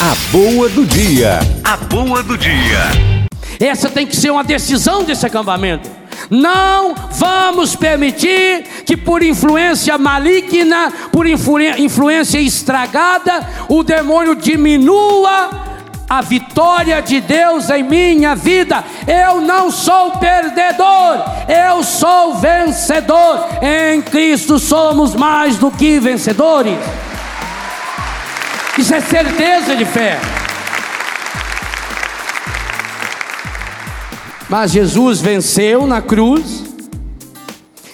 A boa do dia. A boa do dia. Essa tem que ser uma decisão desse acampamento. Não vamos permitir que, por influência maligna, por influ influência estragada, o demônio diminua a vitória de Deus em minha vida. Eu não sou perdedor, eu sou vencedor. Em Cristo somos mais do que vencedores. Isso é certeza de fé. Mas Jesus venceu na cruz,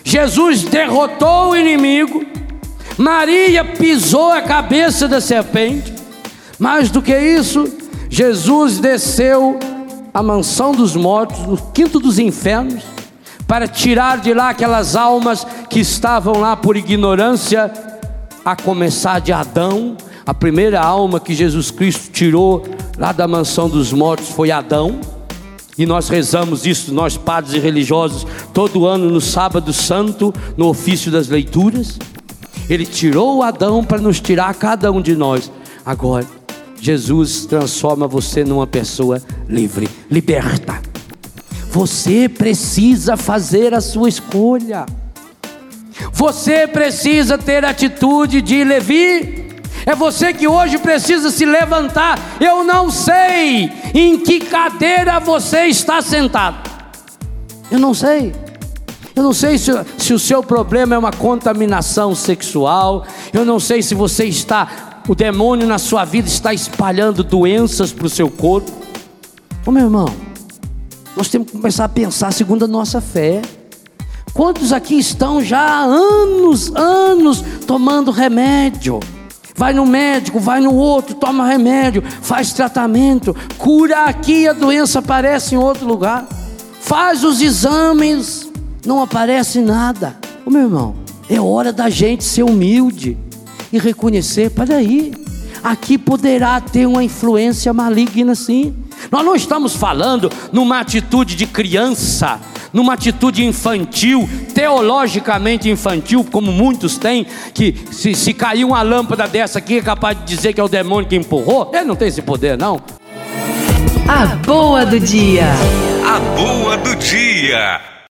Jesus derrotou o inimigo, Maria pisou a cabeça da serpente, mais do que isso, Jesus desceu à mansão dos mortos, no quinto dos infernos, para tirar de lá aquelas almas que estavam lá por ignorância, a começar de Adão, a primeira alma que Jesus Cristo tirou lá da mansão dos mortos foi Adão. E nós rezamos isso, nós padres e religiosos, todo ano no sábado santo, no ofício das leituras. Ele tirou Adão para nos tirar cada um de nós. Agora, Jesus transforma você numa pessoa livre, liberta. Você precisa fazer a sua escolha. Você precisa ter atitude de Levi. É você que hoje precisa se levantar. Eu não sei em que cadeira você está sentado. Eu não sei. Eu não sei se, se, o seu problema é uma contaminação sexual. Eu não sei se você está, o demônio na sua vida está espalhando doenças para o seu corpo. Ô meu irmão, nós temos que começar a pensar segundo a nossa fé. Quantos aqui estão já há anos, anos tomando remédio? Vai no médico, vai no outro, toma remédio, faz tratamento, cura aqui, a doença aparece em outro lugar. Faz os exames, não aparece nada. Ô meu irmão, é hora da gente ser humilde e reconhecer, aí, aqui poderá ter uma influência maligna sim. Nós não estamos falando numa atitude de criança, numa atitude infantil, teologicamente infantil, como muitos têm, que se, se cair uma lâmpada dessa aqui é capaz de dizer que é o demônio que empurrou. Ele não tem esse poder, não. A boa do dia. A boa do dia.